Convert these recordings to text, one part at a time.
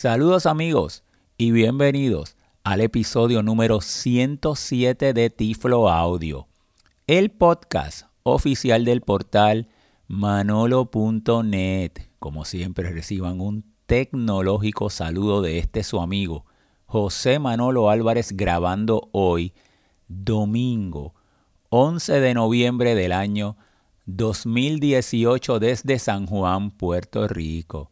Saludos amigos y bienvenidos al episodio número 107 de Tiflo Audio, el podcast oficial del portal manolo.net. Como siempre reciban un tecnológico saludo de este su amigo José Manolo Álvarez grabando hoy, domingo 11 de noviembre del año 2018 desde San Juan, Puerto Rico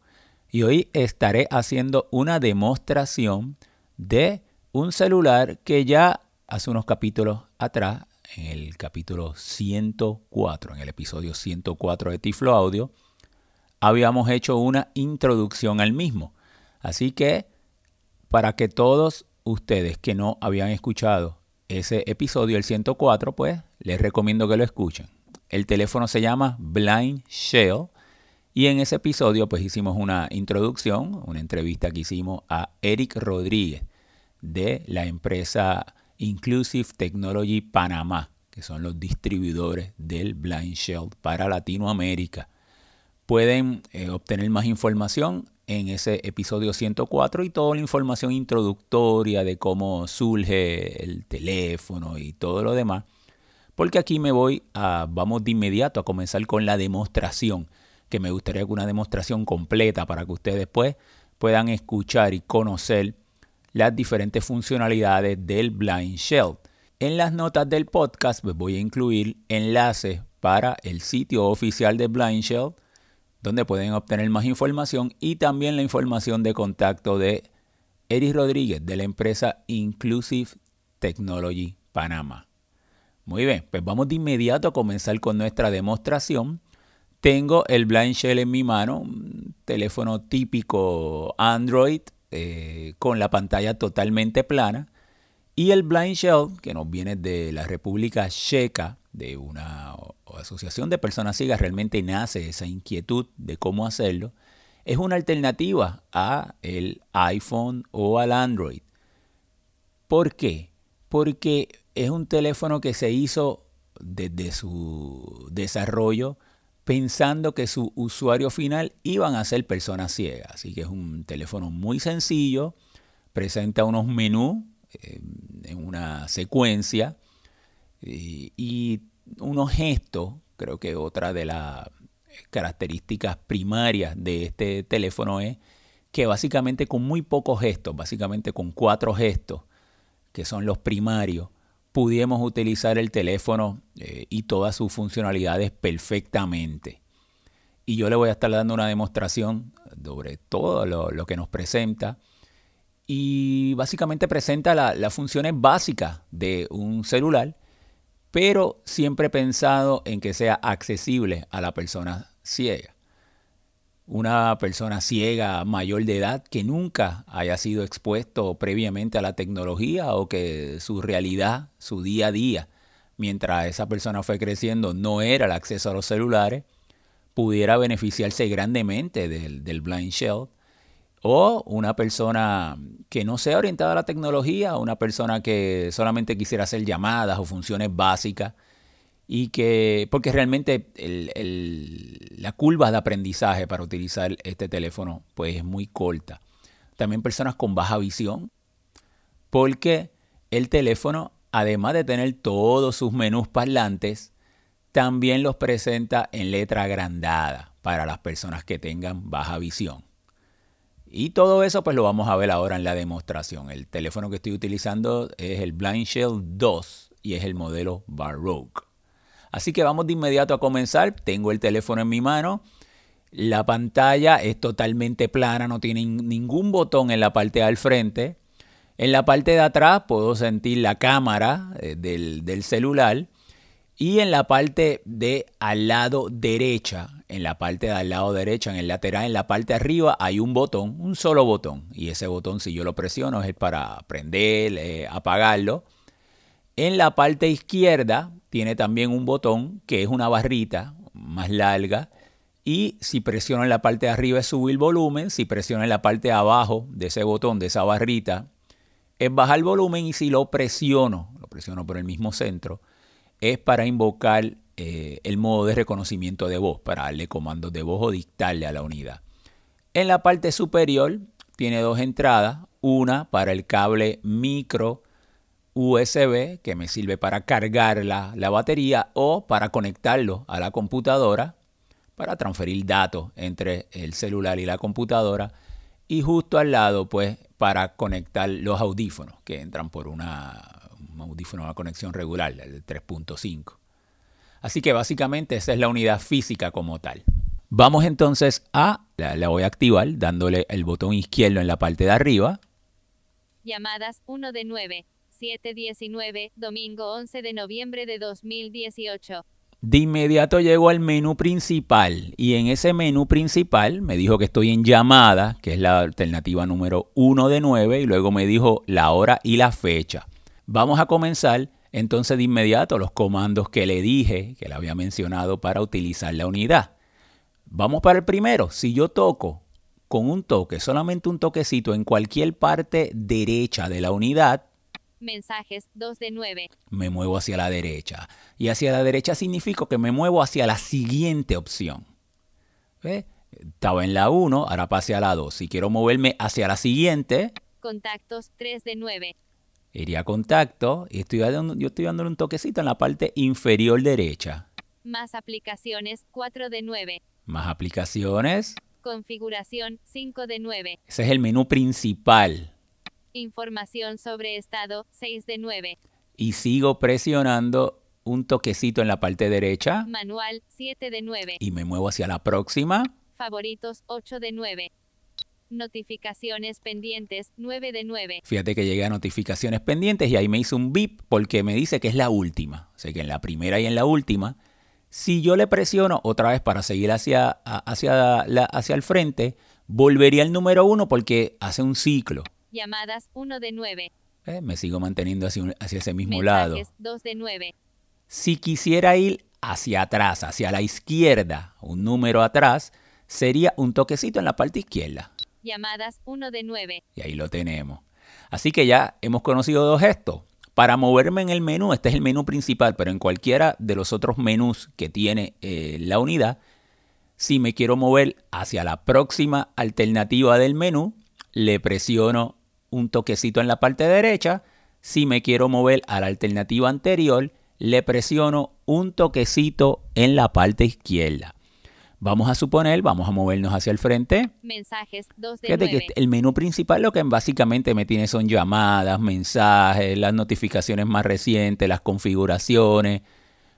y hoy estaré haciendo una demostración de un celular que ya hace unos capítulos atrás, en el capítulo 104, en el episodio 104 de Tiflo Audio, habíamos hecho una introducción al mismo. Así que para que todos ustedes que no habían escuchado ese episodio, el 104, pues les recomiendo que lo escuchen. El teléfono se llama Blind Shell y en ese episodio pues hicimos una introducción, una entrevista que hicimos a Eric Rodríguez de la empresa Inclusive Technology Panamá, que son los distribuidores del Blind Shell para Latinoamérica. Pueden eh, obtener más información en ese episodio 104 y toda la información introductoria de cómo surge el teléfono y todo lo demás. Porque aquí me voy a, vamos de inmediato a comenzar con la demostración que me gustaría que una demostración completa para que ustedes después puedan escuchar y conocer las diferentes funcionalidades del Blind Shell. En las notas del podcast pues voy a incluir enlaces para el sitio oficial de Blind Shell, donde pueden obtener más información y también la información de contacto de Eric Rodríguez de la empresa Inclusive Technology Panamá. Muy bien, pues vamos de inmediato a comenzar con nuestra demostración. Tengo el Blind Shell en mi mano, un teléfono típico Android eh, con la pantalla totalmente plana. Y el Blind Shell, que nos viene de la República Checa, de una asociación de personas ciegas, realmente nace esa inquietud de cómo hacerlo. Es una alternativa a el iPhone o al Android. ¿Por qué? Porque es un teléfono que se hizo desde su desarrollo pensando que su usuario final iban a ser personas ciegas. Así que es un teléfono muy sencillo, presenta unos menús eh, en una secuencia y, y unos gestos, creo que otra de las características primarias de este teléfono es que básicamente con muy pocos gestos, básicamente con cuatro gestos, que son los primarios, pudiéramos utilizar el teléfono eh, y todas sus funcionalidades perfectamente. Y yo le voy a estar dando una demostración sobre todo lo, que nos presenta. Y básicamente presenta las funciones básicas de un celular, pero siempre pensado en que sea accesible a la persona ciega una persona ciega mayor de edad que nunca haya sido expuesto previamente a la tecnología o que su realidad, su día a día, mientras esa persona fue creciendo, no era el acceso a los celulares, pudiera beneficiarse grandemente del, del blind shell. O una persona que no sea orientada a la tecnología, una persona que solamente quisiera hacer llamadas o funciones básicas y que, porque realmente la curva de aprendizaje para utilizar este teléfono pues es muy corta. También personas con baja visión, porque el teléfono, además de tener todos sus menús parlantes, también los presenta en letra agrandada para las personas que tengan baja visión. Y todo eso pues lo vamos a ver ahora en la demostración. El teléfono que estoy utilizando es el Blind Shell 2 y es el modelo Baroque. Así que vamos de inmediato a comenzar. Tengo el teléfono en mi mano. La pantalla es totalmente plana, no tiene ningún botón en la parte del frente. En la parte de atrás puedo sentir la cámara eh, del, celular. Y en la parte de al lado derecha, en la parte de al lado derecha, en el lateral, en la parte de arriba, hay un botón, un solo botón. Y ese botón, si yo lo presiono, es para prender, eh, apagarlo. En la parte izquierda tiene también un botón que es una barrita más larga y si presiono en la parte de arriba es subir volumen, si presiono en la parte de abajo de ese botón, de esa barrita, es bajar volumen y si lo presiono, lo presiono por el mismo centro, es para invocar eh, el modo de reconocimiento de voz, para darle comandos de voz o dictarle a la unidad. En la parte superior tiene dos entradas, una para el cable micro USB que me sirve para cargar la, la batería o para conectarlo a la computadora para transferir datos entre el celular y la computadora y justo al lado pues para conectar los audífonos que entran por una, un audífono a conexión regular, el 3.5. Así que básicamente esa es la unidad física como tal. Vamos entonces a, la, voy a activar dándole el botón izquierdo en la parte de arriba. Llamadas 1 de 9, 719, domingo 11 de noviembre de 2018. De inmediato llego al menú principal y en ese menú principal me dijo que estoy en llamada, que es la alternativa número 1 de 9, y luego me dijo la hora y la fecha. Vamos a comenzar entonces de inmediato los comandos que le dije, que le había mencionado para utilizar la unidad. Vamos para el primero. Si yo toco con un toque, solamente un toquecito en cualquier parte derecha de la unidad, Mensajes 2 de 9. Me muevo hacia la derecha. Y hacia la derecha significa que me muevo hacia la siguiente opción. Estaba en la 1, ahora pase a la 2. Si quiero moverme hacia la siguiente. Contactos 3 de 9. Iría a contacto y estoy dando, yo estoy dándole un toquecito en la parte inferior derecha. Más aplicaciones 4 de 9. Más aplicaciones. Configuración 5 de 9. Ese es el menú principal. Información sobre estado 6 de 9. Y sigo presionando un toquecito en la parte derecha. Manual 7 de 9. Y me muevo hacia la próxima. Favoritos 8 de 9. Notificaciones pendientes 9 de 9. Fíjate que llegué a notificaciones pendientes y ahí me hizo un bip porque me dice que es la última. O sea que en la primera y en la última. Si yo le presiono otra vez para seguir hacia, hacia, la, hacia el frente, volvería al número 1 porque hace un ciclo. Llamadas 1 de 9. Eh, me sigo manteniendo hacia, hacia ese mismo lado. 2 de 9. Si quisiera ir hacia atrás, hacia la izquierda, un número atrás, sería un toquecito en la parte izquierda. Llamadas 1 de 9. Y ahí lo tenemos. Así que ya hemos conocido dos gestos. Para moverme en el menú, este es el menú principal, pero en cualquiera de los otros menús que tiene eh, la unidad, si me quiero mover hacia la próxima alternativa del menú, le presiono un toquecito en la parte derecha. Si me quiero mover a la alternativa anterior, le presiono un toquecito en la parte izquierda. Vamos a suponer, vamos a movernos hacia el frente. Mensajes 2 de Fíjate que el menú principal lo que básicamente me tiene son llamadas, mensajes, las notificaciones más recientes, las configuraciones,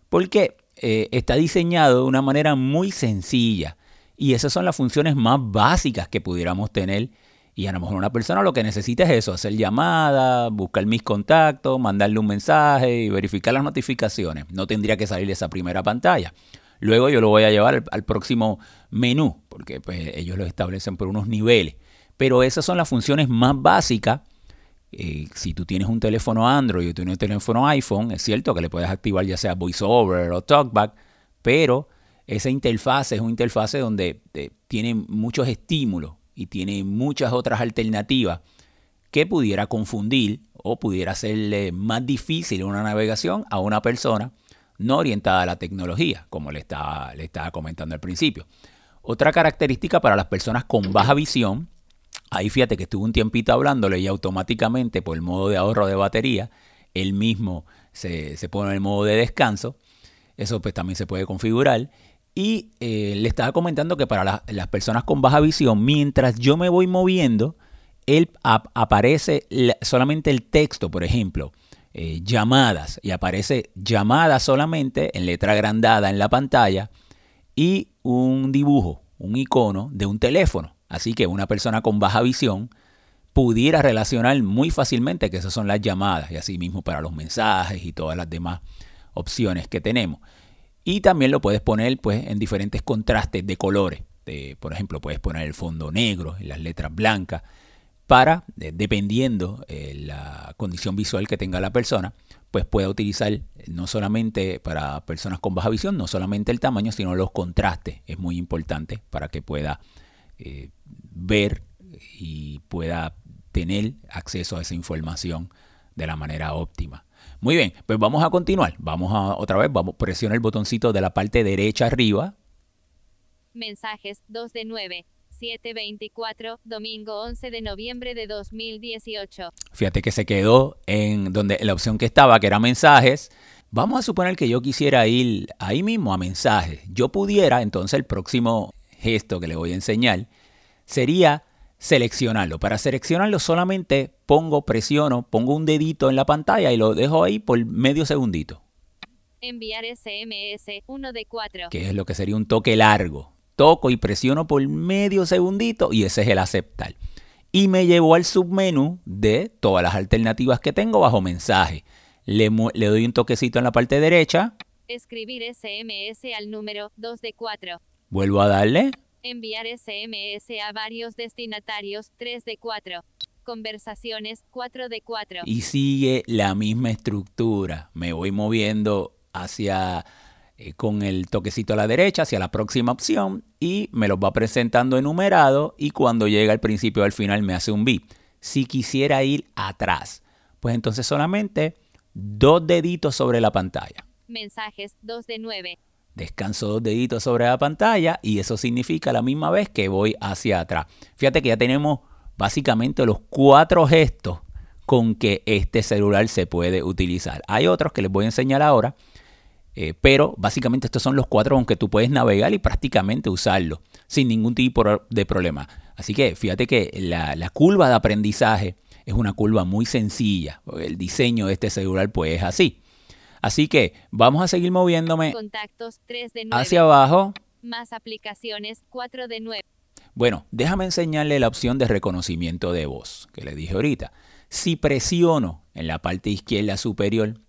porque eh, está diseñado de una manera muy sencilla y esas son las funciones más básicas que pudiéramos tener y a lo mejor una persona lo que necesita es eso, hacer llamadas, buscar mis contactos, mandarle un mensaje y verificar las notificaciones. No tendría que salir de esa primera pantalla. Luego yo lo voy a llevar al, próximo menú, porque pues, ellos lo establecen por unos niveles. Pero esas son las funciones más básicas. Eh, si tú tienes un teléfono Android o tienes un teléfono iPhone, es cierto que le puedes activar ya sea VoiceOver o TalkBack, pero esa interfase es una interfase donde eh, tiene muchos estímulos y tiene muchas otras alternativas que pudiera confundir o pudiera hacerle más difícil una navegación a una persona no orientada a la tecnología, como le estaba, le estaba comentando al principio. Otra característica para las personas con baja visión, ahí fíjate que estuve un tiempito hablándole y automáticamente por el modo de ahorro de batería, él mismo se, pone en el modo de descanso, eso pues también se puede configurar y eh, le estaba comentando que para las personas con baja visión, mientras yo me voy moviendo, él aparece solamente el texto, por ejemplo, eh, llamadas, y aparece llamadas solamente en letra agrandada en la pantalla y un dibujo, un icono de un teléfono. Así que una persona con baja visión pudiera relacionar muy fácilmente que esas son las llamadas y así mismo para los mensajes y todas las demás opciones que tenemos. Y también lo puedes poner pues, en diferentes contrastes de colores. por ejemplo, puedes poner el fondo negro las letras blancas para, dependiendo eh, la condición visual que tenga la persona, pues pueda utilizar no solamente para personas con baja visión, no solamente el tamaño, sino los contrastes. Es muy importante para que pueda eh, ver y pueda tener acceso a esa información de la manera óptima. Muy bien, pues vamos a continuar. Vamos a otra vez, vamos presiona el botoncito de la parte derecha arriba. Mensajes 2 de 9. 724, domingo 11 de noviembre de 2018. Fíjate que se quedó en donde la opción que estaba, que era mensajes. Vamos a suponer que yo quisiera ir ahí mismo a mensajes. Yo pudiera, entonces el próximo gesto que le voy a enseñar sería seleccionarlo. Para seleccionarlo solamente pongo, presiono, pongo un dedito en la pantalla y lo dejo ahí por medio segundito. Enviar SMS 1 de 4. Que es lo que sería un toque largo. Toco y presiono por medio segundito y ese es el aceptar. Y me llevo al submenú de todas las alternativas que tengo bajo mensaje. Le, le doy un toquecito en la parte derecha. Escribir SMS al número 2 de 4. Vuelvo a darle. Enviar SMS a varios destinatarios 3 de 4. Conversaciones 4 de 4. Y sigue la misma estructura. Me voy moviendo hacia eh, con el toquecito a la derecha hacia la próxima opción y me los va presentando enumerado y cuando llega al principio o al final me hace un beep. Si quisiera ir atrás, pues entonces solamente dos deditos sobre la pantalla. Mensajes 2 de 9. Descanso dos deditos sobre la pantalla y eso significa la misma vez que voy hacia atrás. Fíjate que ya tenemos básicamente los cuatro gestos con que este celular se puede utilizar. Hay otros que les voy a enseñar ahora eh, pero básicamente estos son los cuatro con que tú puedes navegar y prácticamente usarlo sin ningún tipo de problema. Así que fíjate que la, curva de aprendizaje es una curva muy sencilla. El diseño de este celular pues es así. Así que vamos a seguir moviéndome Contactos, 3 de hacia abajo. Más aplicaciones 4 de 9. Bueno, déjame enseñarle la opción de reconocimiento de voz que le dije ahorita. Si presiono en la parte izquierda superior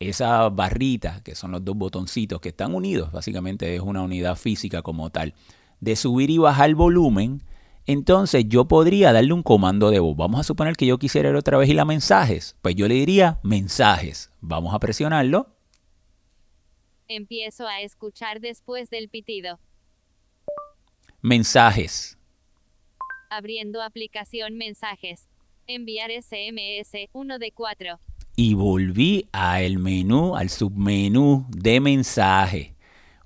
esa barrita, que son los dos botoncitos que están unidos, básicamente es una unidad física como tal, de subir y bajar volumen, entonces yo podría darle un comando de voz. Vamos a suponer que yo quisiera ir otra vez y la mensajes. Pues yo le diría mensajes. Vamos a presionarlo. Empiezo a escuchar después del pitido. Mensajes. Abriendo aplicación mensajes. Enviar SMS 1 de 4 y volví al menú, al submenú de mensaje.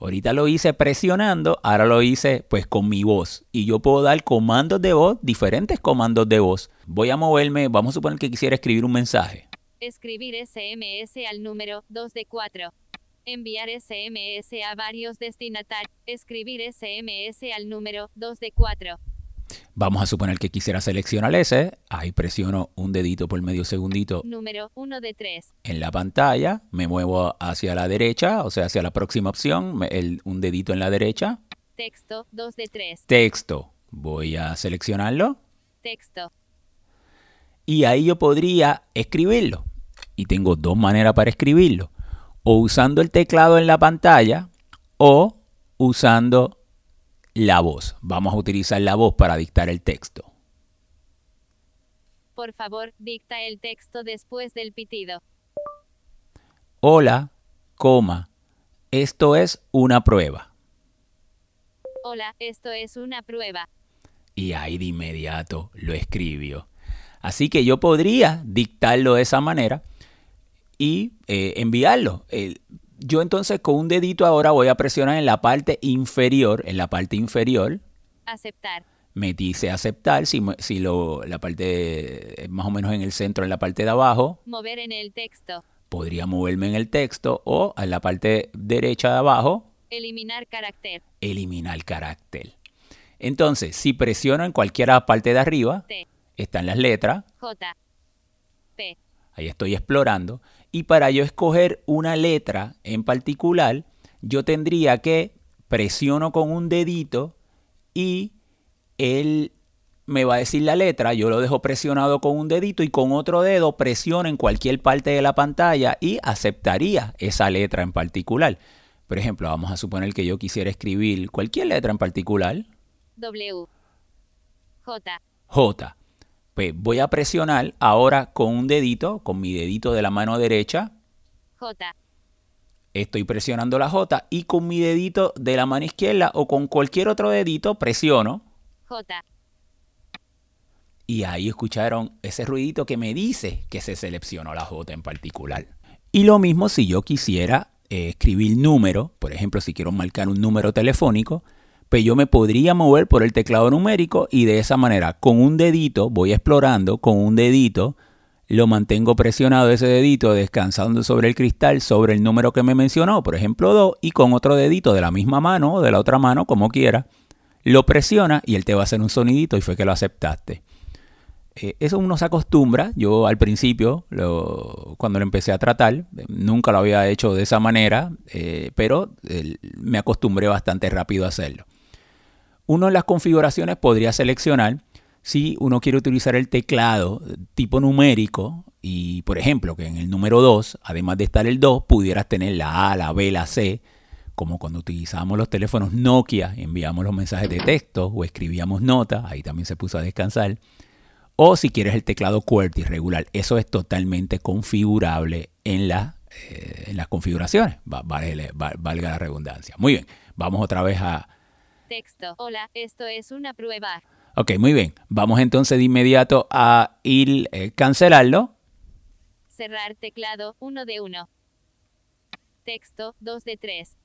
Ahorita lo hice presionando, ahora lo hice pues con mi voz. Y yo puedo dar comandos de voz, diferentes comandos de voz. Voy a moverme, vamos a suponer que quisiera escribir un mensaje. Escribir SMS al número 2 de 4. Enviar SMS a varios destinatarios. Escribir SMS al número 2 de 4. Vamos a suponer que quisiera seleccionar ese. Ahí presiono un dedito por medio segundito. Número 1 de 3. En la pantalla me muevo hacia la derecha, o sea, hacia la próxima opción, un dedito en la derecha. Texto 2 de 3. Texto. Voy a seleccionarlo. Texto. Y ahí yo podría escribirlo. Y tengo dos maneras para escribirlo. O usando el teclado en la pantalla o usando la voz. Vamos a utilizar la voz para dictar el texto. Por favor, dicta el texto después del pitido. Hola, coma. Esto es una prueba. Hola, esto es una prueba. Y ahí de inmediato lo escribió. Así que yo podría dictarlo de esa manera y eh, enviarlo yo entonces con un dedito ahora voy a presionar en la parte inferior, en la parte inferior. Aceptar. Me dice aceptar, si, si lo, la parte más o menos en el centro, en la parte de abajo. Mover en el texto. Podría moverme en el texto o en la parte derecha de abajo. Eliminar carácter. Eliminar carácter. Entonces, si presiono en cualquier parte de arriba, están las letras. J. P. Ahí estoy explorando. Y para yo escoger una letra en particular, yo tendría que presiono con un dedito y él me va a decir la letra, yo lo dejo presionado con un dedito y con otro dedo presiono en cualquier parte de la pantalla y aceptaría esa letra en particular. Por ejemplo, vamos a suponer que yo quisiera escribir cualquier letra en particular. W. J. J. Pues voy a presionar ahora con un dedito, con mi dedito de la mano derecha. J. Estoy presionando la J y con mi dedito de la mano izquierda o con cualquier otro dedito presiono. J. Y ahí escucharon ese ruidito que me dice que se seleccionó la J en particular. Y lo mismo si yo quisiera eh, escribir número, por ejemplo, si quiero marcar un número telefónico, pues yo me podría mover por el teclado numérico y de esa manera, con un dedito, voy explorando, con un dedito, lo mantengo presionado ese dedito, descansando sobre el cristal, sobre el número que me mencionó, por ejemplo 2, y con otro dedito de la misma mano o de la otra mano, como quiera, lo presiona y él te va a hacer un sonidito y fue que lo aceptaste. Eh, eso uno se acostumbra. Yo al principio, cuando lo empecé a tratar, nunca lo había hecho de esa manera, eh, pero me acostumbré bastante rápido a hacerlo. Uno en las configuraciones podría seleccionar si uno quiere utilizar el teclado tipo numérico y, por ejemplo, que en el número 2, además de estar el 2, pudieras tener la A, la B, la C, como cuando utilizábamos los teléfonos Nokia, enviamos los mensajes de texto o escribíamos notas, ahí también se puso a descansar. O si quieres el teclado QWERTY regular, eso es totalmente configurable en, la, eh, en las configuraciones, valga la redundancia. Muy bien, vamos otra vez a... Texto, hola, esto es una prueba. Ok, muy bien. Vamos entonces de inmediato a ir eh, cancelarlo. Cerrar teclado 1 de 1. Texto 2 de 3.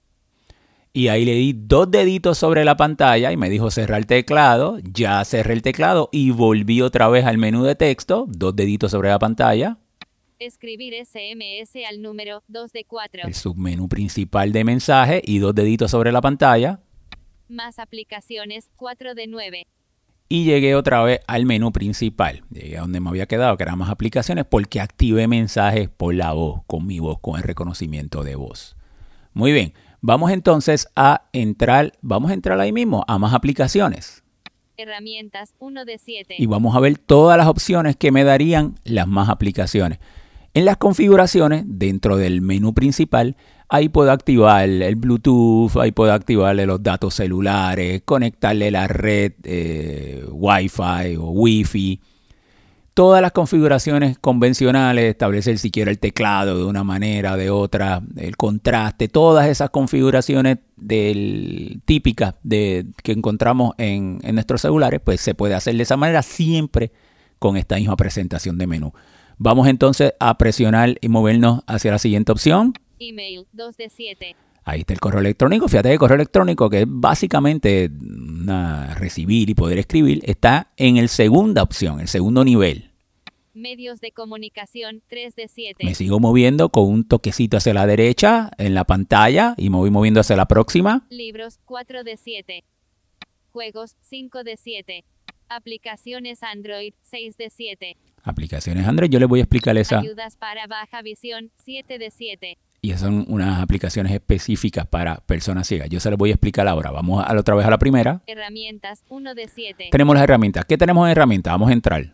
Y ahí le di dos deditos sobre la pantalla y me dijo cerrar el teclado. Ya cerré el teclado y volví otra vez al menú de texto. Dos deditos sobre la pantalla. Escribir SMS al número 2 de 4. El submenú principal de mensaje y dos deditos sobre la pantalla. Más aplicaciones 4 de 9 y llegué otra vez al menú principal. Llegué a donde me había quedado, que eran más aplicaciones, porque activé mensajes por la voz, con mi voz, con el reconocimiento de voz. Muy bien, vamos entonces a entrar, vamos a entrar ahí mismo a más aplicaciones. Herramientas 1 de 7. Y vamos a ver todas las opciones que me darían las más aplicaciones. En las configuraciones, dentro del menú principal, Ahí puedo activar el Bluetooth, ahí puedo activarle los datos celulares, conectarle la red eh, Wi-Fi o Wi-Fi. Todas las configuraciones convencionales, establecer si quiero el teclado de una manera, de otra, el contraste, todas esas configuraciones típicas de, que encontramos en, en nuestros celulares, pues se puede hacer de esa manera siempre con esta misma presentación de menú. Vamos entonces a presionar y movernos hacia la siguiente opción. Email 2 de 7. Ahí está el correo electrónico. Fíjate que el correo electrónico, que es básicamente recibir y poder escribir, está en el segunda opción, el segundo nivel. Medios de comunicación 3 de 7. Me sigo moviendo con un toquecito hacia la derecha en la pantalla y me voy moviendo hacia la próxima. Libros 4 de 7. Juegos 5 de 7. Aplicaciones Android 6 de 7. Aplicaciones Android, yo les voy a explicar esa. Ayudas para baja visión 7 de 7. Y son unas aplicaciones específicas para personas ciegas. Yo se las voy a explicar ahora. Vamos a, otra vez a la primera. Herramientas 1 de 7. Tenemos las herramientas. ¿Qué tenemos en herramientas? Vamos a entrar.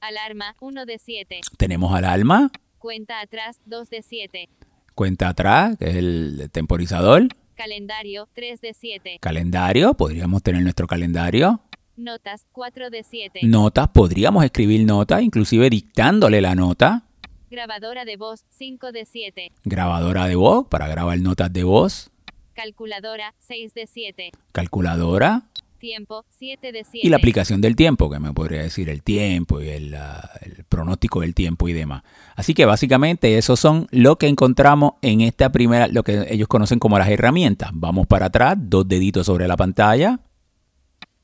Alarma 1 de 7. Tenemos alarma. Cuenta atrás 2 de 7. Cuenta atrás, que es el temporizador. Calendario 3 de 7. Calendario, podríamos tener nuestro calendario. Notas 4 de 7. Notas, podríamos escribir notas, inclusive dictándole la nota. Grabadora de voz 5 de 7. Grabadora de voz para grabar notas de voz. Calculadora 6 de 7. Calculadora. Tiempo 7 de 7. Y la aplicación del tiempo, que me podría decir el tiempo y el, el pronóstico del tiempo y demás. Así que básicamente esos son lo que encontramos en esta primera, lo que ellos conocen como las herramientas. Vamos para atrás, dos deditos sobre la pantalla.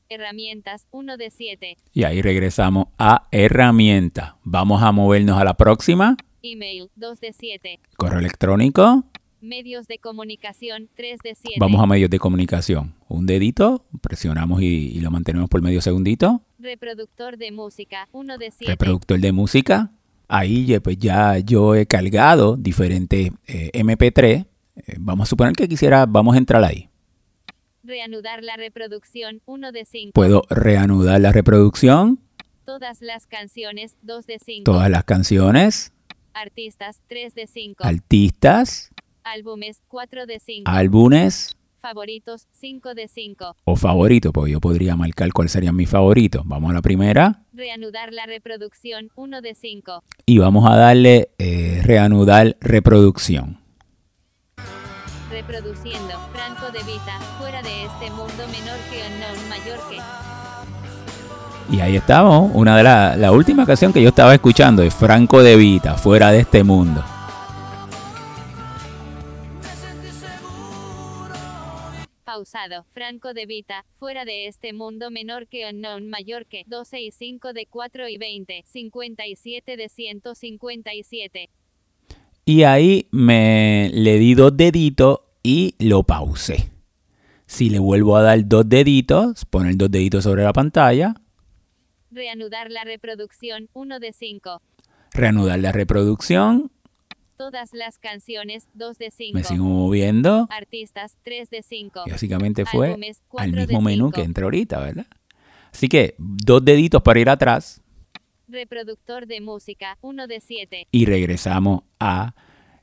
Herramientas 1 de 7. Y ahí regresamos a herramienta. Vamos a movernos a la próxima. Email 2 de 7. Correo electrónico. Medios de comunicación 3 de 7. Vamos a medios de comunicación. Un dedito, presionamos y, lo mantenemos por medio segundito. Reproductor de música 1 de 7. Reproductor de música. Ahí pues ya yo he cargado diferentes eh, MP3. Eh, vamos a suponer que quisiera, vamos a entrar ahí. Reanudar la reproducción 1 de 5. ¿Puedo reanudar la reproducción? Todas las canciones 2 de 5. Todas las canciones. Artistas 3 de 5. Artistas. Álbumes 4 de 5. Álbumes. Favoritos 5 de 5. O favorito, porque yo podría marcar cuál serían mis favoritos. Vamos a la primera. Reanudar la reproducción 1 de 5. Y vamos a darle eh, reanudar reproducción. Reproduciendo Franco de Vita, fuera de este mundo menor que unknown mayor que. Y ahí estamos, una de las la última canción que yo estaba escuchando es Franco de Vita, fuera de este mundo. pausado. Franco de Vita, fuera de este mundo menor que unknown mayor que 12 y 5 de 4 y 20, 57 de 157. Y ahí me le di dos deditos y lo pausé. Si le vuelvo a dar dos deditos, poner dos deditos sobre la pantalla, Reanudar la reproducción 1 de 5. reanudar la reproducción, Todas las canciones 2 de 5. me sigo moviendo. Artistas 3 de 5. Y básicamente fue Álbumes, al mismo menú que entré ahorita, ¿verdad? Así que dos deditos para ir atrás Reproductor de música 1 de 7. y regresamos a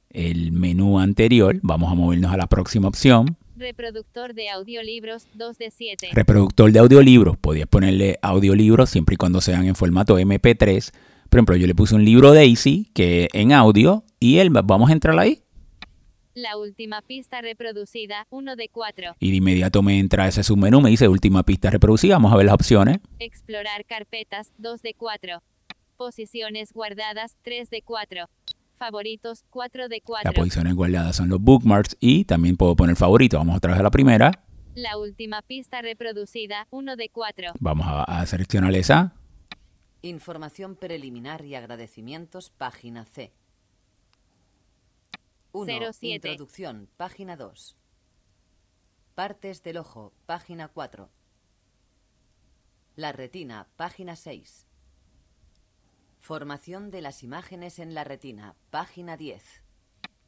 el menú anterior. Vamos a movernos a la próxima opción. Reproductor de audiolibros 2 de 7. Reproductor de audiolibros. Podías ponerle audiolibros siempre y cuando sean en formato MP3. Por ejemplo, yo le puse un libro Daisy que en audio y él, vamos a entrar ahí. La última pista reproducida 1 de 4. Y de inmediato me entra ese submenú, me dice última pista reproducida. Vamos a ver las opciones. Explorar carpetas 2 de 4. Posiciones guardadas 3 de 4. Favoritos 4 de Las 4. posiciones guardadas son los bookmarks y también puedo poner favorito. Vamos otra vez a la primera. La última pista reproducida 1 de 4. Vamos a, a seleccionar esa. Información preliminar y agradecimientos, página C. 1. 07. Introducción, página 2. Partes del ojo, página 4. La retina, página 6. Formación de las imágenes en la retina, página 10.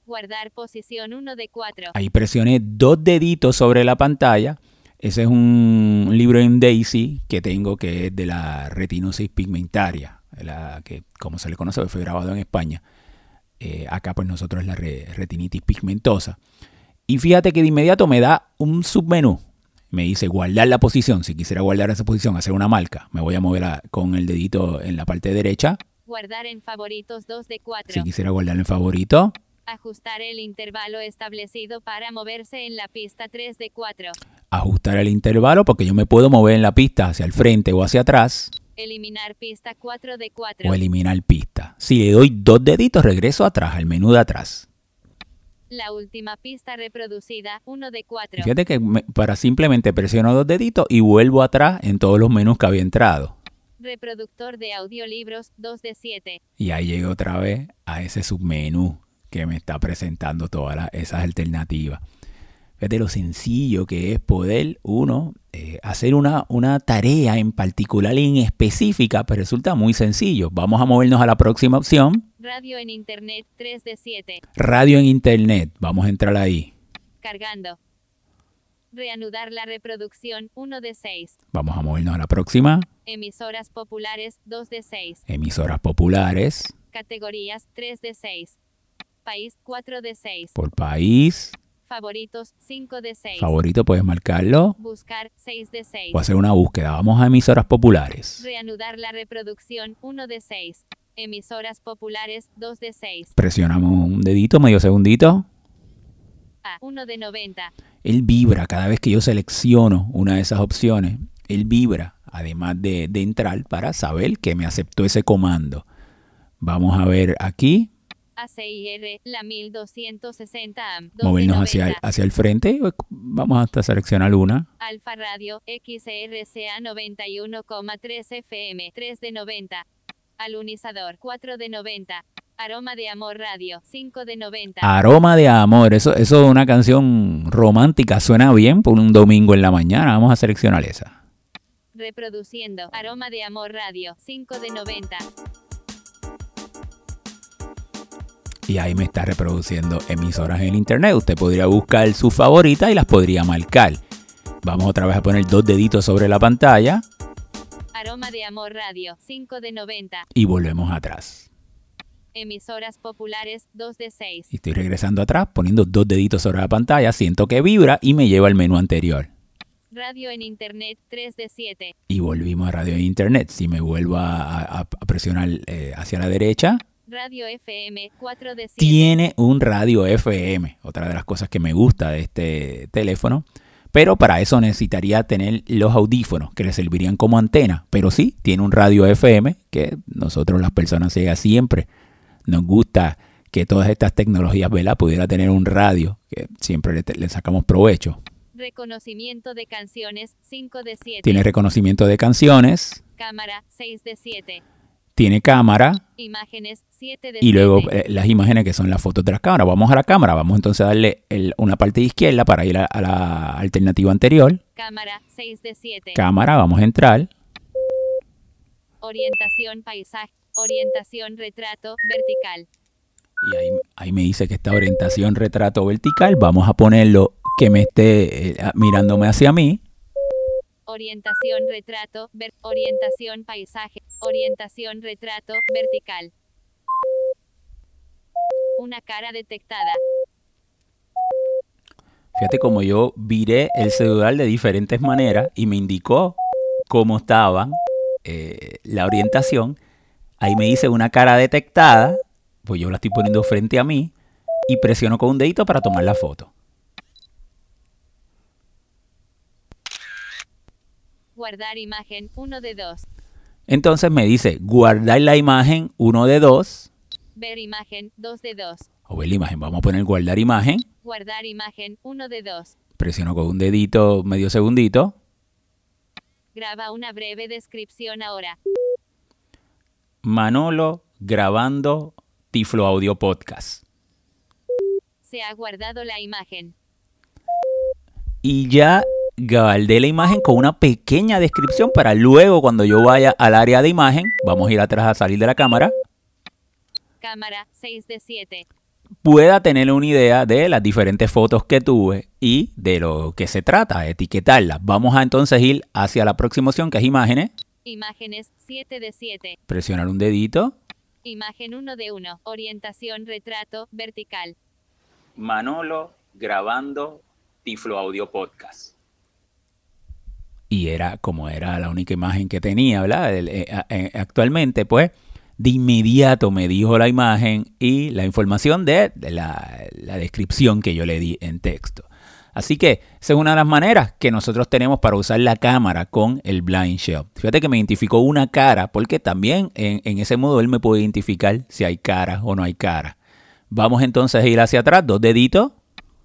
Guardar posición 1 de 4. Ahí presioné dos deditos sobre la pantalla. Ese es un libro en Daisy que tengo que es de la retinosis pigmentaria, la que como se le conoce fue grabado en España. Eh, acá pues nosotros es la re- retinitis pigmentosa. Y fíjate que de inmediato me da un submenú. Me dice guardar la posición. Si quisiera guardar esa posición, hacer una marca, me voy a mover a- con el dedito en la parte derecha. Guardar en favoritos 2 de 4. Si quisiera guardar en favorito, Ajustar el intervalo establecido para moverse en la pista 3 de 4. ajustar el intervalo porque yo me puedo mover en la pista hacia el frente o hacia atrás. Eliminar pista 4 de 4. o eliminar pista. Si le doy dos deditos, regreso atrás, al menú de atrás. La última pista reproducida 1 de 4. Fíjate que me- para simplemente presiono dos deditos y vuelvo atrás en todos los menús que había entrado. Reproductor de audiolibros 2 de 7. Y ahí llego otra vez a ese submenú que me está presentando todas las- esas alternativas. Fíjate lo sencillo que es poder uno eh, hacer una, una tarea en particular y en específica, pero resulta muy sencillo. Vamos a movernos a la próxima opción. Radio en Internet 3 de 7. Radio en Internet. Vamos a entrar ahí. Cargando. Reanudar la reproducción 1 de 6. Vamos a movernos a la próxima. Emisoras populares 2 de 6. Emisoras populares. Categorías 3 de 6. País 4 de 6. Por país. Favoritos 5 de 6. Favorito puedes marcarlo Buscar 6 de 6. o hacer una búsqueda. Vamos a emisoras populares. Reanudar la reproducción 1 de 6. Emisoras populares 2 de 6. Presionamos un dedito, medio segundito. A 1 de 90. Él vibra cada vez que yo selecciono una de esas opciones. Él vibra, además de, de entrar, para saber que me aceptó ese comando. Vamos a ver aquí, ACIR, la 1260 AM. 2 de movernos hacia, 90. hacia el frente. Vamos hasta seleccionar una. Alfa Radio, XRCA 91,3 FM, 3 de 90. Alunizador, 4 de 90. Aroma de Amor Radio, 5 de 90. Aroma de amor. Eso, eso es una canción romántica. Suena bien por un domingo en la mañana. Vamos a seleccionar esa. Reproduciendo. Aroma de Amor Radio, 5 de 90. Y ahí me está reproduciendo emisoras en el internet. Usted podría buscar su favorita y las podría marcar. Vamos otra vez a poner dos deditos sobre la pantalla Aroma de Amor Radio, 5 de 90. y volvemos atrás. Emisoras populares, 2 de 6. Y estoy regresando atrás, poniendo dos deditos sobre la pantalla, siento que vibra y me lleva al menú anterior. Radio en Internet, 3 de 7. Y volvimos a radio e internet. Si me vuelvo a, a- a presionar eh, hacia la derecha, Radio FM, 4 de 7. tiene un radio FM. Otra de las cosas que me gusta de este teléfono. Pero para eso necesitaría tener los audífonos que le servirían como antena. Pero sí, tiene un radio FM que nosotros las personas ciegas siempre nos gusta que todas estas tecnologías, ¿verdad? Pudiera tener un radio que siempre le, le sacamos provecho. Reconocimiento de canciones, 5 de 7. Tiene reconocimiento de canciones, Cámara, 6 de 7. Tiene cámara Imágenes, 7 de y luego 7. eh, las imágenes que son las fotos de las cámaras. Vamos a la cámara, vamos entonces a darle el- una parte de izquierda para ir a, a la alternativa anterior. Cámara, 6 de 7. Cámara, vamos a entrar. Orientación paisaje. Orientación retrato vertical. Y ahí, ahí me dice que esta orientación retrato vertical, vamos a ponerlo que me esté eh, mirándome hacia mí. Orientación retrato ver- orientación paisaje. Orientación retrato vertical. Una cara detectada. Fíjate como yo viré el celular de diferentes maneras y me indicó cómo estaba eh, la orientación. Ahí me dice una cara detectada, pues yo la estoy poniendo frente a mí y presiono con un dedito para tomar la foto. Guardar imagen 1 de 2. Entonces me dice guardar la imagen uno de dos Ver imagen 2 de 2. o ver la imagen. Vamos a poner guardar imagen. Guardar imagen 1 de 2. Presiono con un dedito medio segundito. Graba una breve descripción ahora. Manolo grabando Tiflo Audio Podcast. Se ha guardado la imagen. y ya guardé la imagen con una pequeña descripción para luego cuando yo vaya al área de imagen, vamos a ir atrás a salir de la cámara, Cámara 6 de 7. pueda tener una idea de las diferentes fotos que tuve y de lo que se trata, etiquetarlas. Vamos a entonces ir hacia la próxima opción que es imágenes, Imágenes 7 de 7. presionar un dedito, Imagen 1 de 1. Orientación retrato vertical. Manolo grabando Tiflo Audio Podcast. Y era como era la única imagen que tenía, ¿verdad? Eh, eh, actualmente, pues, de inmediato me dijo la imagen y la información de, de la, la descripción que yo le di en texto. Así que esa es una de las maneras que nosotros tenemos para usar la cámara con el Blind Shell. Fíjate que me identificó una cara, porque también en, en ese modo él me puede identificar si hay cara o no hay cara. Vamos entonces a ir hacia atrás, dos deditos,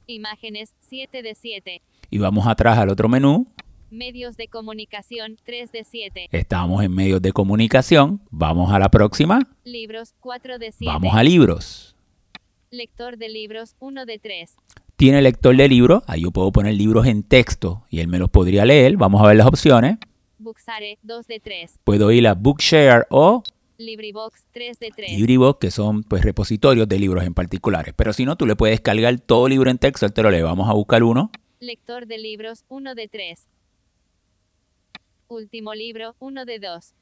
Imágenes 7 de 7. y vamos atrás al otro menú. Medios de comunicación 3 de 7. Estamos en medios de comunicación. Vamos a la próxima. Libros 4 de 7. Vamos a libros. Lector de libros 1 de 3. Tiene lector de libros. Ahí yo puedo poner libros en texto y él me los podría leer. Vamos a ver las opciones. Buxare 2 de 3. Puedo ir a Bookshare o LibriVox 3 de 3. LibriVox, que son pues repositorios de libros en particulares. Pero si no, tú le puedes cargar todo libro en texto, él te lo lee. Vamos a buscar uno. Lector de libros 1 de 3. Último libro 1 de 2.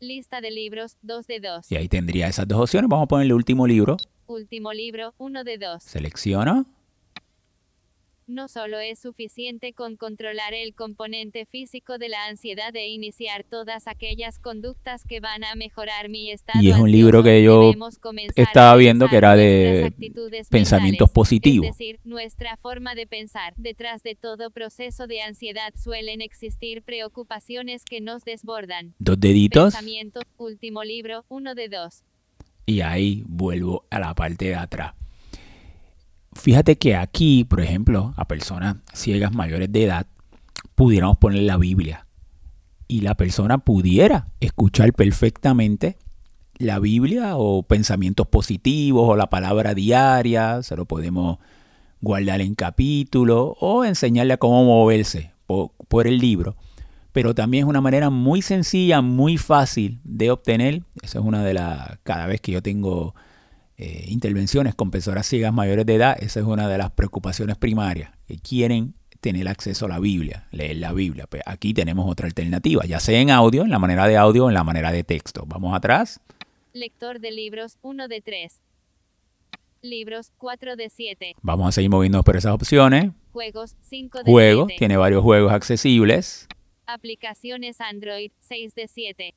Lista de libros 2 de 2. Y ahí tendría esas dos opciones. Vamos a ponerle último libro. Último libro 1 de 2. Selecciono. No solo es suficiente con controlar el componente físico de la ansiedad e iniciar todas aquellas conductas que van a mejorar mi estado Y es un libro que yo estaba viendo que era de pensamientos positivos. Es decir, nuestra forma de pensar. Detrás de todo proceso de ansiedad suelen existir preocupaciones que nos desbordan. Dos deditos. Pensamiento, último libro, uno de dos. y ahí vuelvo a la parte de atrás. Fíjate que aquí, por ejemplo, a personas ciegas mayores de edad, pudiéramos poner la Biblia y la persona pudiera escuchar perfectamente la Biblia o pensamientos positivos o la palabra diaria, se lo podemos guardar en capítulo o enseñarle a cómo moverse por, por el libro. Pero también es una manera muy sencilla, muy fácil de obtener. Esa es una de las, cada vez que yo tengo eh, intervenciones con personas ciegas mayores de edad, esa es una de las preocupaciones primarias, que quieren tener acceso a la Biblia, leer la Biblia. Pues aquí tenemos otra alternativa, ya sea en audio, en la manera de audio o en la manera de texto. Vamos atrás. Lector de libros, uno de tres. Libros, 4 de 7. Vamos a seguir moviéndonos por esas opciones. Juegos, 5 de Juegos, 7. tiene varios juegos accesibles. Aplicaciones Android, 6 de 7.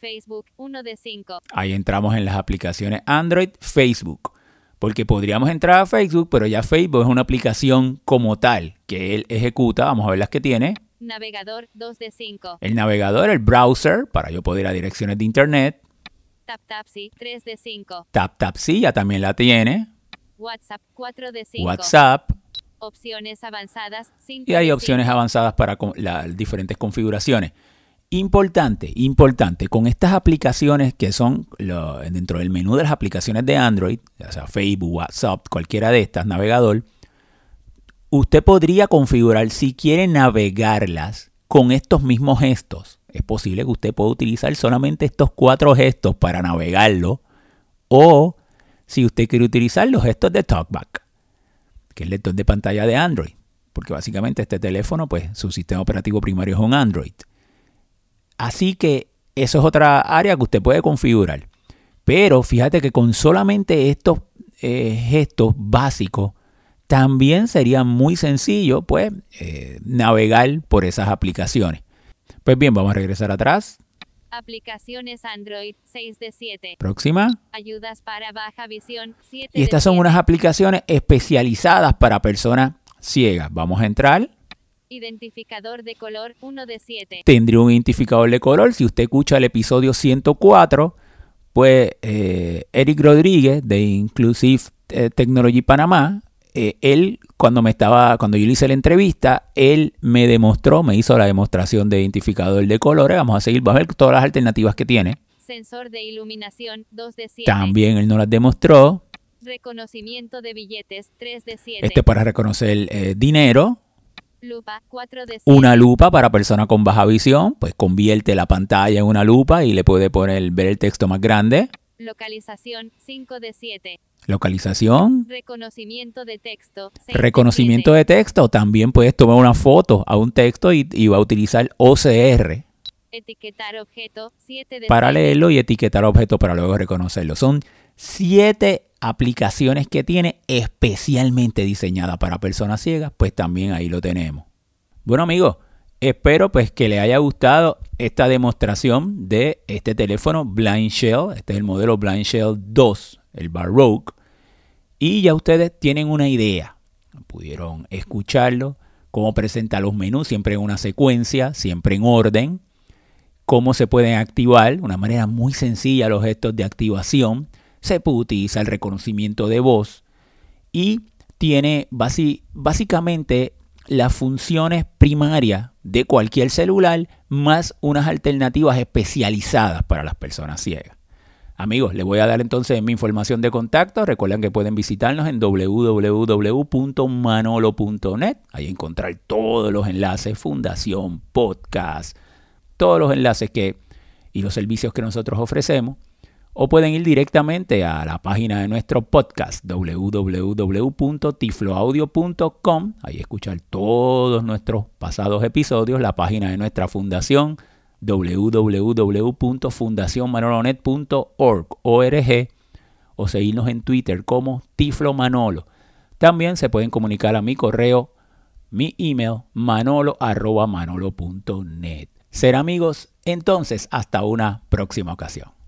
Facebook, 1 de 5. Ahí entramos en las aplicaciones Android, Facebook. Porque podríamos entrar a Facebook, pero ya Facebook es una aplicación como tal que él ejecuta. Vamos a ver las que tiene. Navegador, 2 de 5. El navegador, el browser, para yo poder ir a direcciones de internet. TapTapsi, 3 de 5. TapTapSee ya también la tiene. WhatsApp, 4 de 5. WhatsApp. Opciones avanzadas. Y hay opciones avanzadas para las diferentes configuraciones. Importante, importante, con estas aplicaciones que son dentro del menú de las aplicaciones de Android, ya sea Facebook, WhatsApp, cualquiera de estas, navegador, usted podría configurar si quiere navegarlas con estos mismos gestos. Es posible que usted pueda utilizar solamente estos cuatro gestos para navegarlo o si usted quiere utilizar los gestos de TalkBack, que es el lector de pantalla de Android, porque básicamente este teléfono, pues su sistema operativo primario es un Android. Así que eso es otra área que usted puede configurar. Pero fíjate que con solamente estos eh, gestos básicos, también sería muy sencillo pues eh, navegar por esas aplicaciones. Pues bien, vamos a regresar atrás. Aplicaciones Android 6 de 7. Próxima. Ayudas para baja visión 7 Y estas son unas aplicaciones especializadas para personas ciegas. Vamos a entrar. Identificador de color 1 de 7. Tendría un identificador de color. Si usted escucha el episodio 104, pues eh, Eric Rodríguez de Inclusive eh, Technology Panamá eh, él, cuando me estaba, cuando yo le hice la entrevista, él me demostró, me hizo la demostración de identificador de colores. Vamos a seguir, vamos a ver todas las alternativas que tiene. Sensor de iluminación 2 de 7. También él no las demostró. Reconocimiento de billetes 3 de 7. Este para reconocer eh, dinero. Lupa 4 de 7. Una lupa para persona con baja visión, pues convierte la pantalla en una lupa y le puede poner ver el texto más grande. Localización 5 de 7. Localización. Reconocimiento de texto. Reconocimiento de texto. También puedes tomar una foto a un texto y, va a utilizar OCR. Etiquetar objeto. para leerlo y etiquetar objeto para luego reconocerlo. Son siete aplicaciones que tiene especialmente diseñadas para personas ciegas. Pues también ahí lo tenemos. Bueno amigos, espero pues que le haya gustado esta demostración de este teléfono Blind Shell. Este es el modelo Blind Shell 2 el Baroque, y ya ustedes tienen una idea. Pudieron escucharlo, cómo presenta los menús, siempre en una secuencia, siempre en orden, cómo se pueden activar, una manera muy sencilla los gestos de activación, se puede utilizar el reconocimiento de voz y tiene básicamente las funciones primarias de cualquier celular más unas alternativas especializadas para las personas ciegas. Amigos, les voy a dar entonces mi información de contacto. Recuerden que pueden visitarnos en www.manolo.net. Ahí encontrar todos los enlaces, fundación, podcast, todos los enlaces que y los servicios que nosotros ofrecemos. O pueden ir directamente a la página de nuestro podcast www.tifloaudio.com. Ahí escuchar todos nuestros pasados episodios, la página de nuestra fundación www.fundacionmanolonet.org o seguirnos en Twitter como Tiflo Manolo. También se pueden comunicar a mi correo, mi email, manolo.manolo.net. Ser amigos, entonces hasta una próxima ocasión.